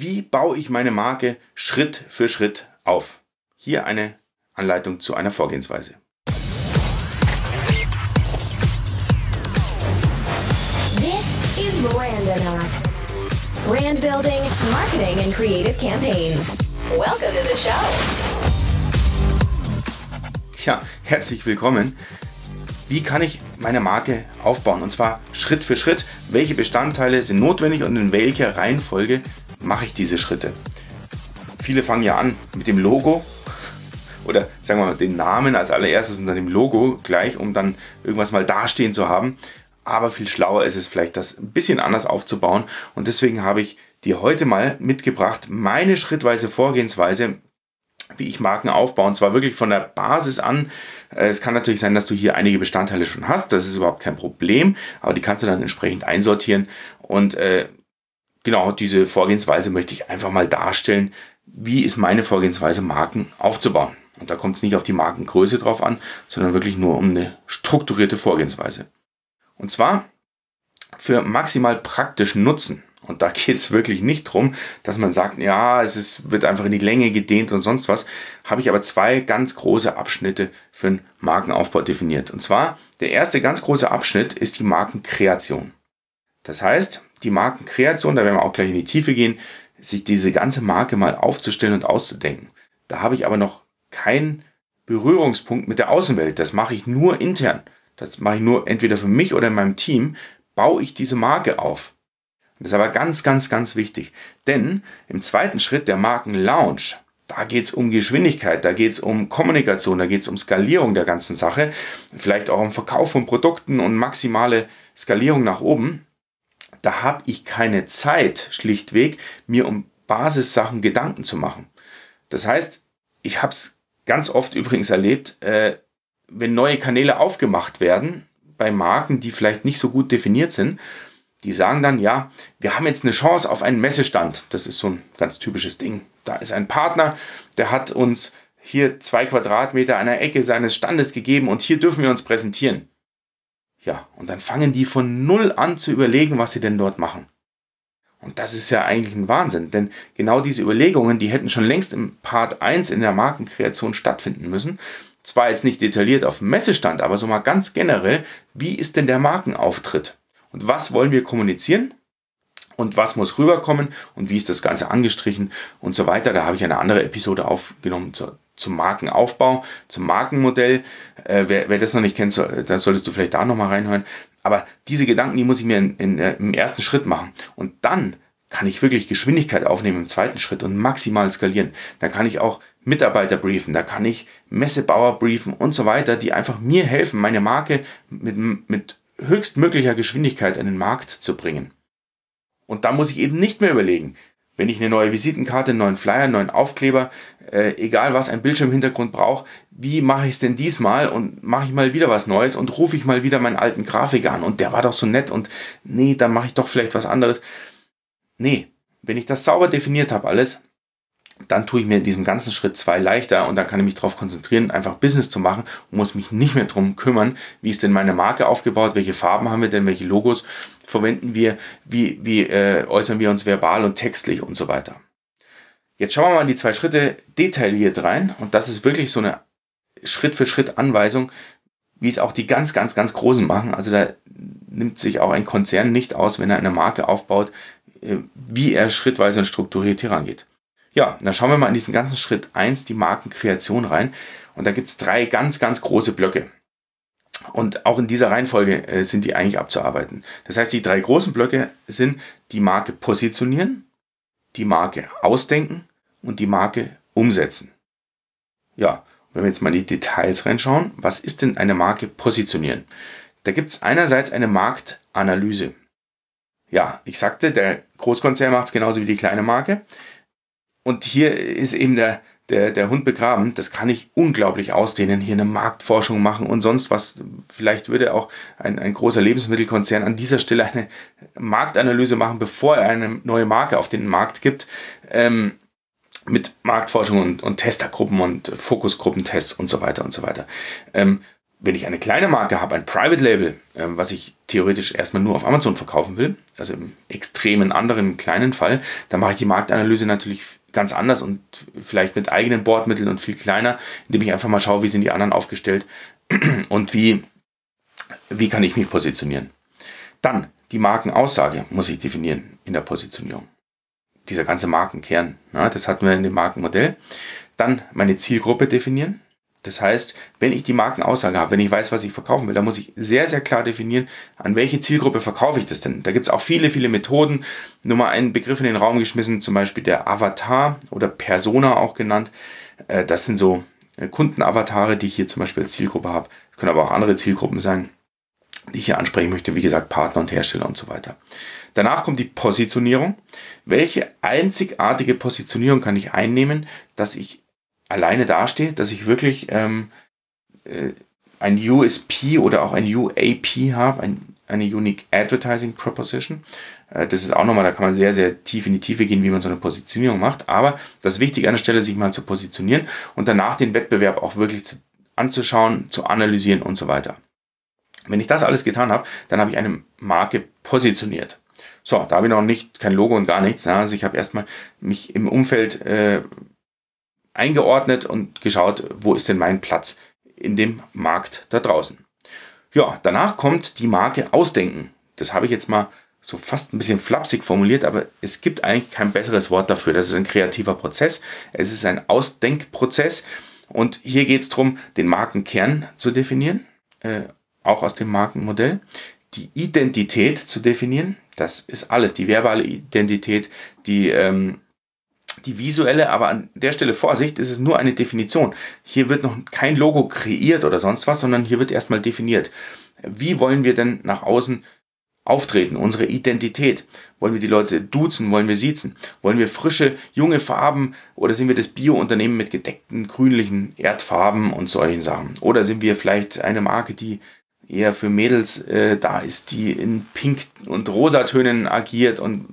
Wie baue ich meine Marke Schritt für Schritt auf? Hier eine Anleitung zu einer Vorgehensweise. This is. Brand building, marketing, and creative campaigns. Welcome to the show. Ja, herzlich willkommen. Wie kann ich meine Marke aufbauen? Und zwar Schritt für Schritt. Welche Bestandteile sind notwendig und in welcher Reihenfolge mache ich diese Schritte? Viele fangen ja an mit dem Logo oder sagen wir mal den Namen als allererstes und dann dem Logo gleich, um dann irgendwas mal dastehen zu haben. Aber viel schlauer ist es vielleicht, das ein bisschen anders aufzubauen. Und deswegen habe ich dir heute mal mitgebracht meine schrittweise Vorgehensweise, wie ich Marken aufbaue. Und zwar wirklich von der Basis an. Äh, es kann natürlich sein, dass du hier einige Bestandteile schon hast. Das ist überhaupt kein Problem. Aber die kannst du dann entsprechend einsortieren. Und äh, genau diese Vorgehensweise möchte ich einfach mal darstellen. Wie ist meine Vorgehensweise, Marken aufzubauen? Und da kommt es nicht auf die Markengröße drauf an, sondern wirklich nur um eine strukturierte Vorgehensweise. Und zwar für maximal praktischen Nutzen. Und da geht es wirklich nicht drum, dass man sagt, ja, es ist, wird einfach in die Länge gedehnt und sonst was. Habe ich aber zwei ganz große Abschnitte für den Markenaufbau definiert. Und zwar, der erste ganz große Abschnitt ist die Markenkreation. Das heißt, die Markenkreation, da werden wir auch gleich in die Tiefe gehen, sich diese ganze Marke mal aufzustellen und auszudenken. Da habe ich aber noch keinen Berührungspunkt mit der Außenwelt. Das mache ich nur intern. Das mache ich nur entweder für mich oder in meinem Team. Baue ich diese Marke auf. Das ist aber ganz, ganz, ganz wichtig. Denn im zweiten Schritt der Markenlaunch, da geht es um Geschwindigkeit, da geht es um Kommunikation, da geht es um Skalierung der ganzen Sache, vielleicht auch um Verkauf von Produkten und maximale Skalierung nach oben. Da habe ich keine Zeit, schlichtweg, mir um Basissachen Gedanken zu machen. Das heißt, ich habe es ganz oft übrigens erlebt, äh, wenn neue Kanäle aufgemacht werden bei Marken, die vielleicht nicht so gut definiert sind, die sagen dann, ja, wir haben jetzt eine Chance auf einen Messestand. Das ist so ein ganz typisches Ding. Da ist ein Partner, der hat uns hier zwei Quadratmeter an der Ecke seines Standes gegeben und hier dürfen wir uns präsentieren. Ja, und dann fangen die von null an zu überlegen, was sie denn dort machen. Und das ist ja eigentlich ein Wahnsinn, denn genau diese Überlegungen, die hätten schon längst im Part 1 in der Markenkreation stattfinden müssen. Zwar jetzt nicht detailliert auf dem Messestand, aber so mal ganz generell, wie ist denn der Markenauftritt? Und was wollen wir kommunizieren? Und was muss rüberkommen? Und wie ist das Ganze angestrichen? Und so weiter. Da habe ich eine andere Episode aufgenommen zur, zum Markenaufbau, zum Markenmodell. Äh, wer, wer das noch nicht kennt, so, da solltest du vielleicht da nochmal reinhören. Aber diese Gedanken, die muss ich mir in, in, äh, im ersten Schritt machen. Und dann kann ich wirklich Geschwindigkeit aufnehmen im zweiten Schritt und maximal skalieren. Dann kann ich auch Mitarbeiter briefen, da kann ich Messebauer briefen und so weiter, die einfach mir helfen, meine Marke mit, mit höchstmöglicher Geschwindigkeit an den Markt zu bringen. Und da muss ich eben nicht mehr überlegen, wenn ich eine neue Visitenkarte, einen neuen Flyer, einen neuen Aufkleber, äh, egal was ein Bildschirmhintergrund braucht, wie mache ich es denn diesmal und mache ich mal wieder was Neues und rufe ich mal wieder meinen alten Grafiker an und der war doch so nett und nee, dann mache ich doch vielleicht was anderes. Nee, wenn ich das sauber definiert habe alles, dann tue ich mir in diesem ganzen Schritt zwei leichter und dann kann ich mich darauf konzentrieren, einfach Business zu machen und muss mich nicht mehr drum kümmern, wie ist denn meine Marke aufgebaut, welche Farben haben wir denn, welche Logos verwenden wir, wie, wie äh, äußern wir uns verbal und textlich und so weiter. Jetzt schauen wir mal in die zwei Schritte detailliert rein und das ist wirklich so eine Schritt für Schritt Anweisung, wie es auch die ganz, ganz, ganz Großen machen. Also da nimmt sich auch ein Konzern nicht aus, wenn er eine Marke aufbaut, äh, wie er schrittweise und strukturiert hier rangeht. Ja, dann schauen wir mal in diesen ganzen Schritt 1, die Markenkreation rein. Und da gibt es drei ganz, ganz große Blöcke. Und auch in dieser Reihenfolge äh, sind die eigentlich abzuarbeiten. Das heißt, die drei großen Blöcke sind die Marke positionieren, die Marke ausdenken und die Marke umsetzen. Ja, wenn wir jetzt mal in die Details reinschauen, was ist denn eine Marke positionieren? Da gibt es einerseits eine Marktanalyse. Ja, ich sagte, der Großkonzern macht es genauso wie die kleine Marke. Und hier ist eben der, der, der Hund begraben. Das kann ich unglaublich ausdehnen, hier eine Marktforschung machen und sonst was. Vielleicht würde auch ein, ein großer Lebensmittelkonzern an dieser Stelle eine Marktanalyse machen, bevor er eine neue Marke auf den Markt gibt. Ähm, mit Marktforschung und, und Testergruppen und Fokusgruppentests und so weiter und so weiter. Ähm, wenn ich eine kleine Marke habe, ein Private Label, ähm, was ich theoretisch erstmal nur auf Amazon verkaufen will, also im extremen anderen kleinen Fall, dann mache ich die Marktanalyse natürlich ganz anders und vielleicht mit eigenen Bordmitteln und viel kleiner, indem ich einfach mal schaue, wie sind die anderen aufgestellt und wie, wie kann ich mich positionieren. Dann die Markenaussage muss ich definieren in der Positionierung. Dieser ganze Markenkern, na, das hatten wir in dem Markenmodell. Dann meine Zielgruppe definieren. Das heißt, wenn ich die Markenaussage habe, wenn ich weiß, was ich verkaufen will, dann muss ich sehr, sehr klar definieren, an welche Zielgruppe verkaufe ich das denn. Da gibt es auch viele, viele Methoden. Nur mal einen Begriff in den Raum geschmissen, zum Beispiel der Avatar oder Persona auch genannt. Äh, das sind so äh, Kundenavatare, die ich hier zum Beispiel als Zielgruppe habe. Das können aber auch andere Zielgruppen sein, die ich hier ansprechen möchte. Wie gesagt, Partner und Hersteller und so weiter. Danach kommt die Positionierung. Welche einzigartige Positionierung kann ich einnehmen, dass ich alleine dastehe, dass ich wirklich ähm, äh, ein USP oder auch ein UAP habe, ein, eine Unique Advertising Proposition. Äh, das ist auch nochmal, da kann man sehr, sehr tief in die Tiefe gehen, wie man so eine Positionierung macht. Aber das Wichtige an der Stelle, sich mal zu positionieren und danach den Wettbewerb auch wirklich zu, anzuschauen, zu analysieren und so weiter. Wenn ich das alles getan habe, dann habe ich eine Marke positioniert. So, da habe ich noch nicht kein Logo und gar nichts. Also ich habe erstmal mich im Umfeld äh, eingeordnet und geschaut, wo ist denn mein Platz in dem Markt da draußen. Ja, danach kommt die Marke Ausdenken. Das habe ich jetzt mal so fast ein bisschen flapsig formuliert, aber es gibt eigentlich kein besseres Wort dafür. Das ist ein kreativer Prozess. Es ist ein Ausdenkprozess. Und hier geht es darum, den Markenkern zu definieren, äh, auch aus dem Markenmodell. Die Identität zu definieren, das ist alles. Die verbale Identität, die ähm, die visuelle, aber an der Stelle Vorsicht, ist es nur eine Definition. Hier wird noch kein Logo kreiert oder sonst was, sondern hier wird erstmal definiert. Wie wollen wir denn nach außen auftreten, unsere Identität? Wollen wir die Leute duzen? Wollen wir siezen? Wollen wir frische, junge Farben oder sind wir das Bio-Unternehmen mit gedeckten, grünlichen Erdfarben und solchen Sachen? Oder sind wir vielleicht eine Marke, die eher für Mädels äh, da ist, die in Pink und Rosatönen agiert und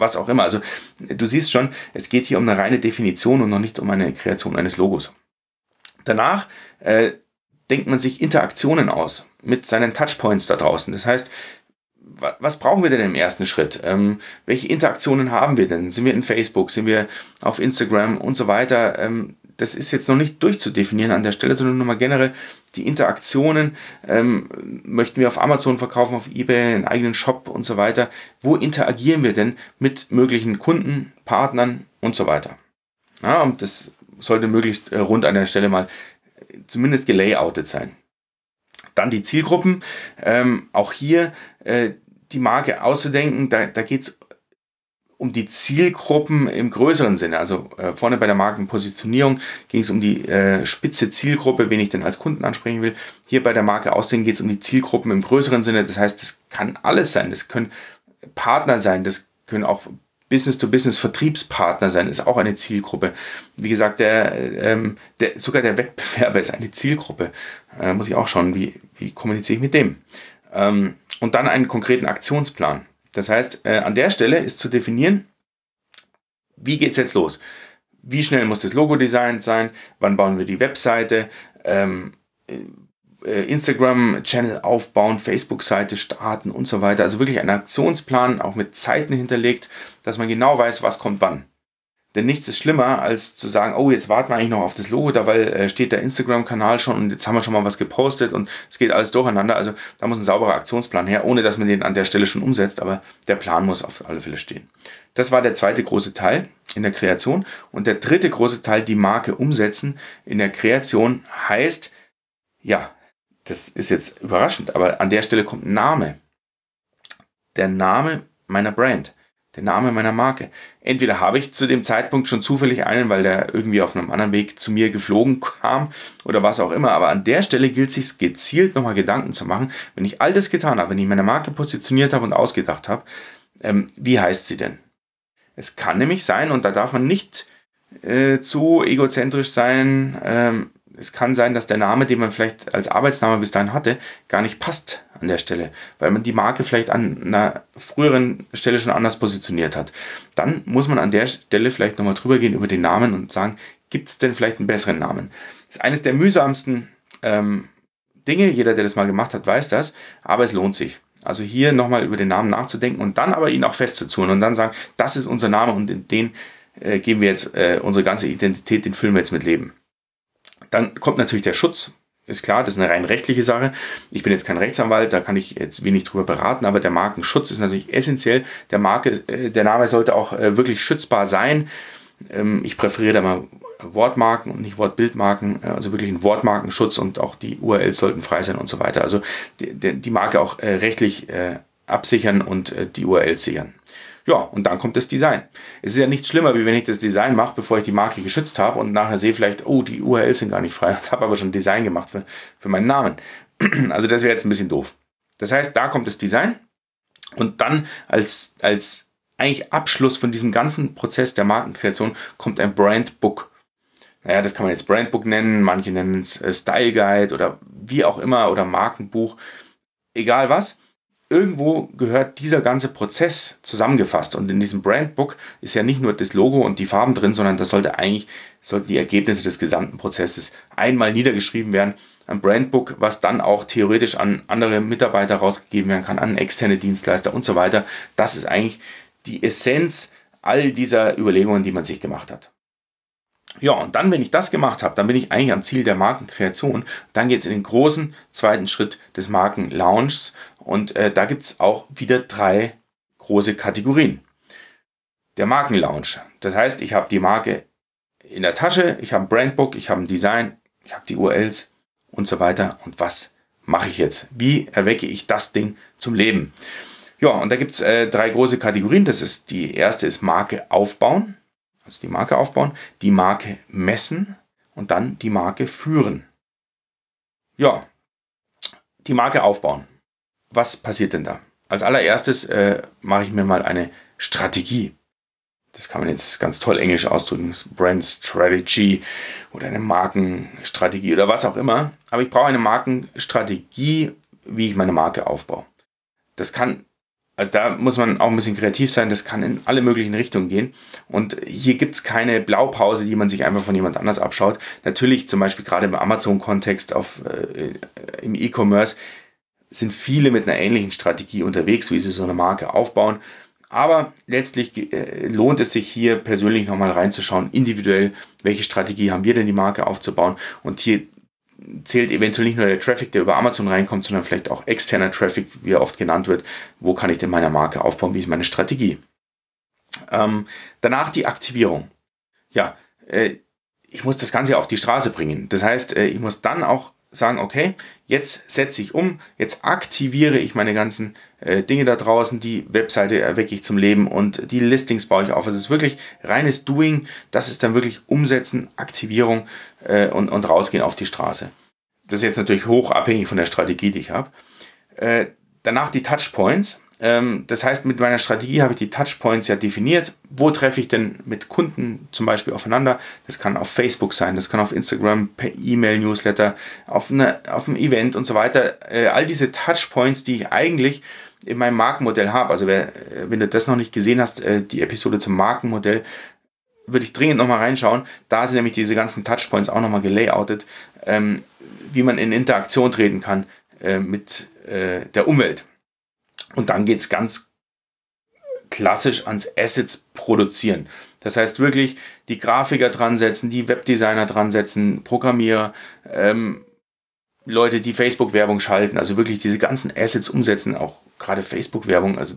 was auch immer. Also du siehst schon, es geht hier um eine reine Definition und noch nicht um eine Kreation eines Logos. Danach äh, denkt man sich Interaktionen aus mit seinen Touchpoints da draußen. Das heißt, was brauchen wir denn im ersten Schritt? Ähm, welche Interaktionen haben wir denn? Sind wir in Facebook? Sind wir auf Instagram und so weiter? Ähm, das ist jetzt noch nicht durchzudefinieren an der Stelle, sondern nur mal generell die Interaktionen. Ähm, möchten wir auf Amazon verkaufen, auf eBay, einen eigenen Shop und so weiter? Wo interagieren wir denn mit möglichen Kunden, Partnern und so weiter? Ja, und das sollte möglichst äh, rund an der Stelle mal zumindest gelayoutet sein. Dann die Zielgruppen. Ähm, auch hier äh, die Marke auszudenken. Da, da geht es um die Zielgruppen im größeren Sinne. Also äh, vorne bei der Markenpositionierung ging es um die äh, spitze Zielgruppe, wen ich denn als Kunden ansprechen will. Hier bei der Marke Ausdenken geht es um die Zielgruppen im größeren Sinne. Das heißt, das kann alles sein. Das können Partner sein, das können auch Business-to-Business-Vertriebspartner sein, ist auch eine Zielgruppe. Wie gesagt, der, ähm, der, sogar der Wettbewerber ist eine Zielgruppe. Äh, muss ich auch schauen, wie, wie kommuniziere ich mit dem. Ähm, und dann einen konkreten Aktionsplan. Das heißt, äh, an der Stelle ist zu definieren, wie geht es jetzt los? Wie schnell muss das Logo designt sein? Wann bauen wir die Webseite? Ähm, äh, Instagram-Channel aufbauen, Facebook-Seite starten und so weiter. Also wirklich ein Aktionsplan, auch mit Zeiten hinterlegt, dass man genau weiß, was kommt wann. Denn nichts ist schlimmer, als zu sagen, oh, jetzt warten wir eigentlich noch auf das Logo, da äh, steht der Instagram-Kanal schon und jetzt haben wir schon mal was gepostet und es geht alles durcheinander. Also da muss ein sauberer Aktionsplan her, ohne dass man den an der Stelle schon umsetzt, aber der Plan muss auf alle Fälle stehen. Das war der zweite große Teil in der Kreation. Und der dritte große Teil, die Marke umsetzen in der Kreation, heißt, ja, das ist jetzt überraschend, aber an der Stelle kommt Name. Der Name meiner Brand der Name meiner Marke. Entweder habe ich zu dem Zeitpunkt schon zufällig einen, weil der irgendwie auf einem anderen Weg zu mir geflogen kam oder was auch immer. Aber an der Stelle gilt es sich gezielt nochmal Gedanken zu machen, wenn ich all das getan habe, wenn ich meine Marke positioniert habe und ausgedacht habe, ähm, wie heißt sie denn? Es kann nämlich sein, und da darf man nicht äh, zu egozentrisch sein, ähm, es kann sein, dass der Name, den man vielleicht als Arbeitsname bis dahin hatte, gar nicht passt an der Stelle, weil man die Marke vielleicht an einer früheren Stelle schon anders positioniert hat. Dann muss man an der Stelle vielleicht nochmal drüber gehen über den Namen und sagen, gibt es denn vielleicht einen besseren Namen? Das ist eines der mühsamsten ähm, Dinge. Jeder, der das mal gemacht hat, weiß das. Aber es lohnt sich. Also hier nochmal über den Namen nachzudenken und dann aber ihn auch festzuzurren und dann sagen, das ist unser Name und in den äh, geben wir jetzt äh, unsere ganze Identität, den füllen wir jetzt mit Leben. Dann kommt natürlich der Schutz. Ist klar, das ist eine rein rechtliche Sache. Ich bin jetzt kein Rechtsanwalt, da kann ich jetzt wenig drüber beraten, aber der Markenschutz ist natürlich essentiell. Der Marke, äh, der Name sollte auch äh, wirklich schützbar sein. Ähm, ich präferiere da mal Wortmarken und nicht Wortbildmarken, äh, also wirklich ein Wortmarkenschutz und auch die URLs sollten frei sein und so weiter. Also die, die Marke auch rechtlich absichern und die URLs sichern. Ja, und dann kommt das Design. Es ist ja nichts schlimmer, wie wenn ich das Design mache, bevor ich die Marke geschützt habe und nachher sehe vielleicht, oh, die URLs sind gar nicht frei und habe aber schon Design gemacht für, für meinen Namen. Also das wäre jetzt ein bisschen doof. Das heißt, da kommt das Design und dann als, als eigentlich Abschluss von diesem ganzen Prozess der Markenkreation kommt ein Brandbook. Naja, das kann man jetzt Brandbook nennen, manche nennen es Style Guide oder wie auch immer oder Markenbuch. Egal was irgendwo gehört dieser ganze Prozess zusammengefasst. Und in diesem Brandbook ist ja nicht nur das Logo und die Farben drin, sondern das sollte eigentlich, sollten die Ergebnisse des gesamten Prozesses einmal niedergeschrieben werden. Ein Brandbook, was dann auch theoretisch an andere Mitarbeiter rausgegeben werden kann, an externe Dienstleister und so weiter. Das ist eigentlich die Essenz all dieser Überlegungen, die man sich gemacht hat. Ja, und dann, wenn ich das gemacht habe, dann bin ich eigentlich am Ziel der Markenkreation. Dann geht es in den großen zweiten Schritt des Markenlaunchs. Und äh, da gibt es auch wieder drei große Kategorien. Der Markenlaunch. Das heißt, ich habe die Marke in der Tasche, ich habe ein Brandbook, ich habe ein Design, ich habe die URLs und so weiter. Und was mache ich jetzt? Wie erwecke ich das Ding zum Leben? Ja, und da gibt es äh, drei große Kategorien. Das ist die erste ist Marke aufbauen also die Marke aufbauen, die Marke messen und dann die Marke führen. Ja, die Marke aufbauen. Was passiert denn da? Als allererstes äh, mache ich mir mal eine Strategie. Das kann man jetzt ganz toll englisch ausdrücken, Brand Strategy oder eine Markenstrategie oder was auch immer. Aber ich brauche eine Markenstrategie, wie ich meine Marke aufbaue. Das kann also da muss man auch ein bisschen kreativ sein, das kann in alle möglichen Richtungen gehen. Und hier gibt's keine Blaupause, die man sich einfach von jemand anders abschaut. Natürlich zum Beispiel gerade im Amazon-Kontext äh, im E-Commerce sind viele mit einer ähnlichen Strategie unterwegs, wie sie so eine Marke aufbauen. Aber letztlich äh, lohnt es sich hier persönlich nochmal reinzuschauen, individuell, welche Strategie haben wir denn die Marke aufzubauen. Und hier zählt eventuell nicht nur der Traffic, der über Amazon reinkommt, sondern vielleicht auch externer Traffic, wie er oft genannt wird. Wo kann ich denn meine Marke aufbauen? Wie ist meine Strategie? Ähm, danach die Aktivierung. Ja, äh, ich muss das Ganze auf die Straße bringen. Das heißt, äh, ich muss dann auch sagen, okay, jetzt setze ich um, jetzt aktiviere ich meine ganzen äh, Dinge da draußen, die Webseite erwecke ich zum Leben und die Listings baue ich auf. Also es ist wirklich reines Doing, das ist dann wirklich Umsetzen, Aktivierung äh, und, und rausgehen auf die Straße. Das ist jetzt natürlich hoch abhängig von der Strategie, die ich habe. Äh, danach die Touchpoints. Ähm, das heißt, mit meiner Strategie habe ich die Touchpoints ja definiert. Wo treffe ich denn mit Kunden zum Beispiel aufeinander? Das kann auf Facebook sein, das kann auf Instagram, per E-Mail, Newsletter, auf, eine, auf einem Event und so weiter. Äh, all diese Touchpoints, die ich eigentlich in meinem Markenmodell habe. Also wer, äh, wenn du das noch nicht gesehen hast, äh, die Episode zum Markenmodell, würde ich dringend nochmal reinschauen. Da sind nämlich diese ganzen Touchpoints auch nochmal gelayoutet, ähm, wie man in Interaktion treten kann mit der Umwelt. Und dann geht es ganz klassisch ans Assets produzieren. Das heißt wirklich die Grafiker dran setzen, die Webdesigner dran setzen, Programmierer, ähm, Leute, die Facebook-Werbung schalten, also wirklich diese ganzen Assets umsetzen, auch gerade Facebook-Werbung. Also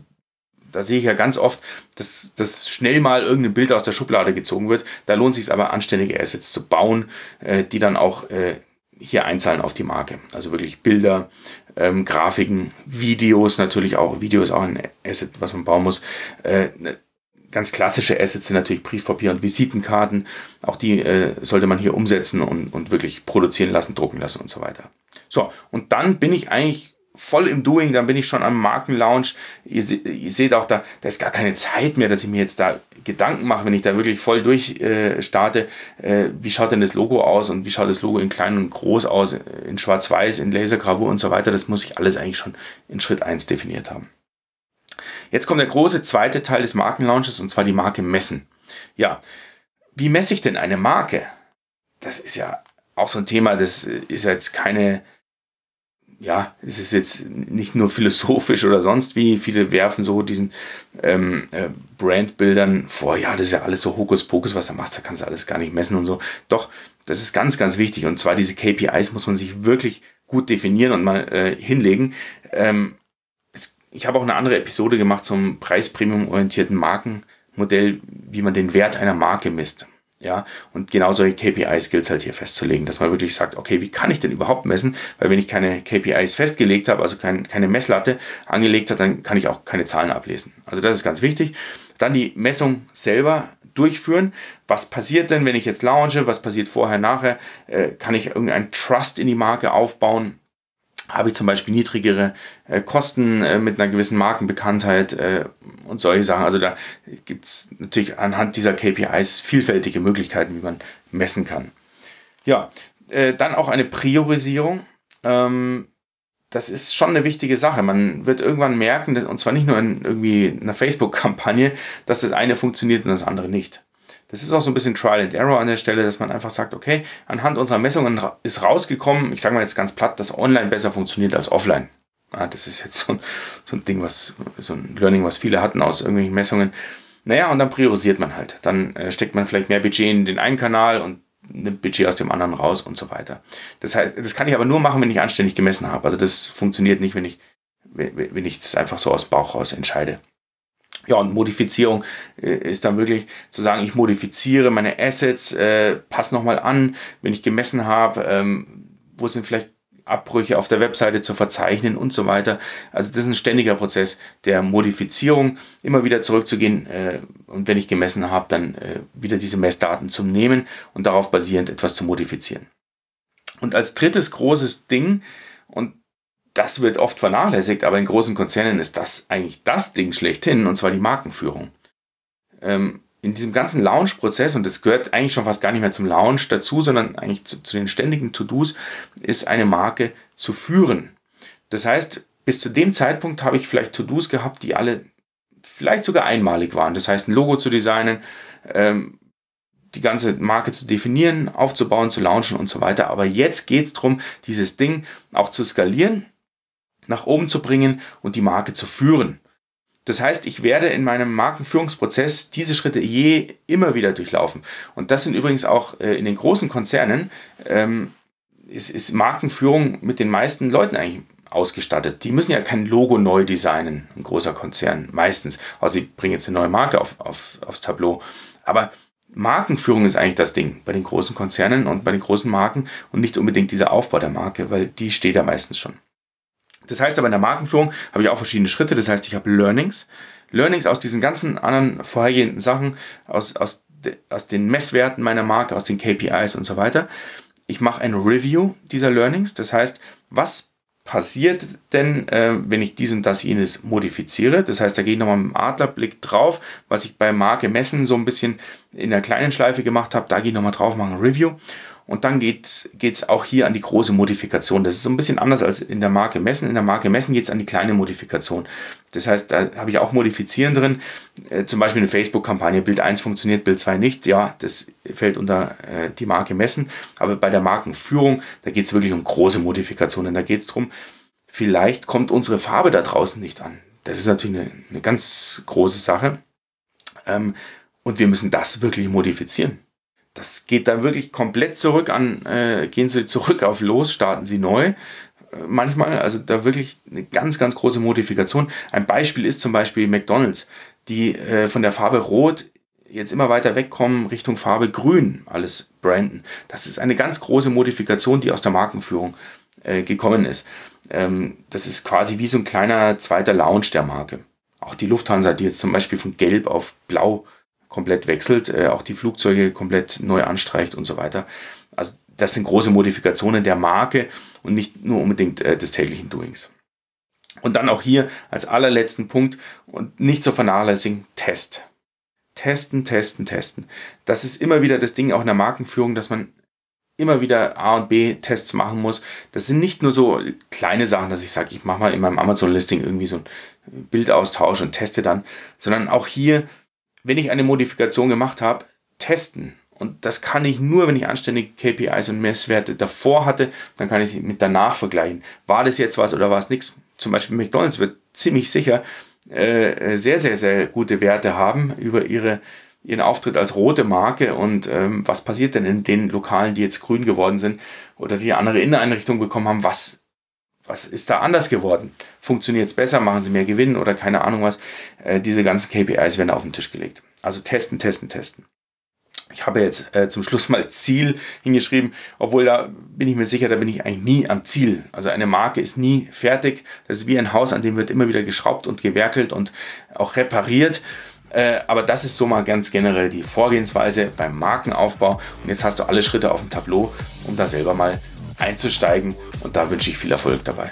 da sehe ich ja ganz oft, dass, dass schnell mal irgendein Bild aus der Schublade gezogen wird. Da lohnt sich aber anständige Assets zu bauen, äh, die dann auch äh, hier einzahlen auf die Marke. Also wirklich Bilder, ähm, Grafiken, Videos natürlich auch. Video ist auch ein Asset, was man bauen muss. Äh, ne, ganz klassische Assets sind natürlich Briefpapier und Visitenkarten. Auch die äh, sollte man hier umsetzen und, und wirklich produzieren lassen, drucken lassen und so weiter. So, und dann bin ich eigentlich voll im Doing, dann bin ich schon am Markenlaunch. Ihr, ihr seht auch da, da ist gar keine Zeit mehr, dass ich mir jetzt da Gedanken mache, wenn ich da wirklich voll durch äh, äh, wie schaut denn das Logo aus und wie schaut das Logo in klein und groß aus, in schwarz-weiß, in Lasergravur und so weiter. Das muss ich alles eigentlich schon in Schritt 1 definiert haben. Jetzt kommt der große zweite Teil des Markenlaunches und zwar die Marke messen. Ja, wie messe ich denn eine Marke? Das ist ja auch so ein Thema, das ist jetzt keine ja, es ist jetzt nicht nur philosophisch oder sonst wie. Viele werfen so diesen ähm, äh, Brandbildern vor, ja, das ist ja alles so Hokuspokus, was du machst, da kannst du alles gar nicht messen und so. Doch, das ist ganz, ganz wichtig. Und zwar diese KPIs muss man sich wirklich gut definieren und mal äh, hinlegen. Ähm, es, ich habe auch eine andere Episode gemacht zum preispremium-orientierten Markenmodell, wie man den Wert einer Marke misst. Ja, und genau solche KPIs gilt es halt hier festzulegen, dass man wirklich sagt, okay, wie kann ich denn überhaupt messen? Weil wenn ich keine KPIs festgelegt habe, also kein, keine Messlatte angelegt habe, dann kann ich auch keine Zahlen ablesen. Also das ist ganz wichtig. Dann die Messung selber durchführen. Was passiert denn, wenn ich jetzt launche? Was passiert vorher, nachher? Äh, kann ich irgendeinen Trust in die Marke aufbauen? Habe ich zum Beispiel niedrigere äh, Kosten äh, mit einer gewissen Markenbekanntheit äh, und solche Sachen. Also da gibt es natürlich anhand dieser KPIs vielfältige Möglichkeiten, wie man messen kann. Ja, äh, dann auch eine Priorisierung. Ähm, das ist schon eine wichtige Sache. Man wird irgendwann merken, dass, und zwar nicht nur in irgendwie einer Facebook-Kampagne, dass das eine funktioniert und das andere nicht. Das ist auch so ein bisschen Trial and Error an der Stelle, dass man einfach sagt, okay, anhand unserer Messungen ist rausgekommen, ich sage mal jetzt ganz platt, dass online besser funktioniert als offline. Ja, das ist jetzt so ein, so ein Ding, was, so ein Learning, was viele hatten aus irgendwelchen Messungen. Naja, und dann priorisiert man halt. Dann äh, steckt man vielleicht mehr Budget in den einen Kanal und nimmt Budget aus dem anderen raus und so weiter. Das heißt, das kann ich aber nur machen, wenn ich anständig gemessen habe. Also das funktioniert nicht, wenn ich, wenn ich es einfach so aus Bauch raus entscheide. Ja, und Modifizierung äh, ist dann wirklich zu sagen, ich modifiziere meine Assets, äh, passe nochmal an, wenn ich gemessen habe, ähm, wo sind vielleicht Abbrüche auf der Webseite zu verzeichnen und so weiter. Also das ist ein ständiger Prozess der Modifizierung, immer wieder zurückzugehen äh, und wenn ich gemessen habe, dann äh, wieder diese Messdaten zu nehmen und darauf basierend etwas zu modifizieren. Und als drittes großes Ding, und das wird oft vernachlässigt, aber in großen Konzernen ist das eigentlich das Ding schlechthin, und zwar die Markenführung. Ähm, in diesem ganzen Launch-Prozess, und das gehört eigentlich schon fast gar nicht mehr zum Launch dazu, sondern eigentlich zu, zu den ständigen To-Dos, ist eine Marke zu führen. Das heißt, bis zu dem Zeitpunkt habe ich vielleicht To-Dos gehabt, die alle vielleicht sogar einmalig waren. Das heißt, ein Logo zu designen, ähm, die ganze Marke zu definieren, aufzubauen, zu launchen und so weiter. Aber jetzt geht es darum, dieses Ding auch zu skalieren nach oben zu bringen und die Marke zu führen. Das heißt, ich werde in meinem Markenführungsprozess diese Schritte je immer wieder durchlaufen. Und das sind übrigens auch äh, in den großen Konzernen, ähm, ist, ist Markenführung mit den meisten Leuten eigentlich ausgestattet. Die müssen ja kein Logo neu designen, ein großer Konzern, meistens. Also sie bringen jetzt eine neue Marke auf, auf, aufs Tableau. Aber Markenführung ist eigentlich das Ding bei den großen Konzernen und bei den großen Marken und nicht unbedingt dieser Aufbau der Marke, weil die steht ja meistens schon. Das heißt aber in der Markenführung habe ich auch verschiedene Schritte. Das heißt, ich habe Learnings. Learnings aus diesen ganzen anderen vorhergehenden Sachen, aus, aus, aus den Messwerten meiner Marke, aus den KPIs und so weiter. Ich mache ein Review dieser Learnings. Das heißt, was passiert denn, äh, wenn ich dies und das jenes modifiziere? Das heißt, da gehe ich nochmal mit dem Adlerblick drauf, was ich bei Marke Messen so ein bisschen in der kleinen Schleife gemacht habe. Da gehe ich nochmal drauf, mache ein Review. Und dann geht es auch hier an die große Modifikation. Das ist so ein bisschen anders als in der Marke Messen. In der Marke Messen geht es an die kleine Modifikation. Das heißt, da habe ich auch Modifizieren drin. Äh, zum Beispiel eine Facebook-Kampagne. Bild 1 funktioniert, Bild 2 nicht. Ja, das fällt unter äh, die Marke Messen. Aber bei der Markenführung, da geht es wirklich um große Modifikationen. Da geht es darum, vielleicht kommt unsere Farbe da draußen nicht an. Das ist natürlich eine, eine ganz große Sache. Ähm, und wir müssen das wirklich modifizieren das geht dann wirklich komplett zurück an, äh, gehen Sie zurück auf los, starten Sie neu. Äh, manchmal, also da wirklich eine ganz, ganz große Modifikation. Ein Beispiel ist zum Beispiel McDonalds, die äh, von der Farbe Rot jetzt immer weiter wegkommen Richtung Farbe Grün, alles branden. Das ist eine ganz große Modifikation, die aus der Markenführung äh, gekommen ist. Ähm, das ist quasi wie so ein kleiner zweiter Lounge der Marke. Auch die Lufthansa, die jetzt zum Beispiel von Gelb auf Blau komplett wechselt, äh, auch die Flugzeuge komplett neu anstreicht und so weiter. Also das sind große Modifikationen der Marke und nicht nur unbedingt äh, des täglichen Doings. Und dann auch hier als allerletzten Punkt und nicht zu vernachlässigen, Test. Testen, testen, testen. Das ist immer wieder das Ding auch in der Markenführung, dass man immer wieder A und B Tests machen muss. Das sind nicht nur so kleine Sachen, dass ich sage, ich mache mal in meinem Amazon Listing irgendwie so ein Bildaustausch und teste dann, sondern auch hier wenn ich eine Modifikation gemacht habe, testen Und das kann ich nur, wenn ich anständige KPIs und Messwerte davor hatte, dann kann ich sie mit danach vergleichen. War das jetzt was oder war es nichts? Zum Beispiel McDonald's wird ziemlich sicher äh, sehr, sehr, sehr gute Werte haben über ihre, ihren Auftritt als rote Marke und ähm, was passiert denn in den Lokalen, die jetzt grün geworden sind oder die andere Inneneinrichtung bekommen haben, was was ist da anders geworden? Funktioniert es besser? Machen sie mehr Gewinn oder keine Ahnung was? Äh, diese ganzen KPIs werden auf den Tisch gelegt. Also testen, testen, testen. Ich habe jetzt äh, zum Schluss mal Ziel hingeschrieben, obwohl da bin ich mir sicher, da bin ich eigentlich nie am Ziel. Also eine Marke ist nie fertig. Das ist wie ein Haus, an dem wird immer wieder geschraubt und gewerkelt und auch repariert. Äh, aber das ist so mal ganz generell die Vorgehensweise beim Markenaufbau. Und jetzt hast du alle Schritte auf dem Tableau, um da selber mal einzusteigen. Und da wünsche ich viel Erfolg dabei.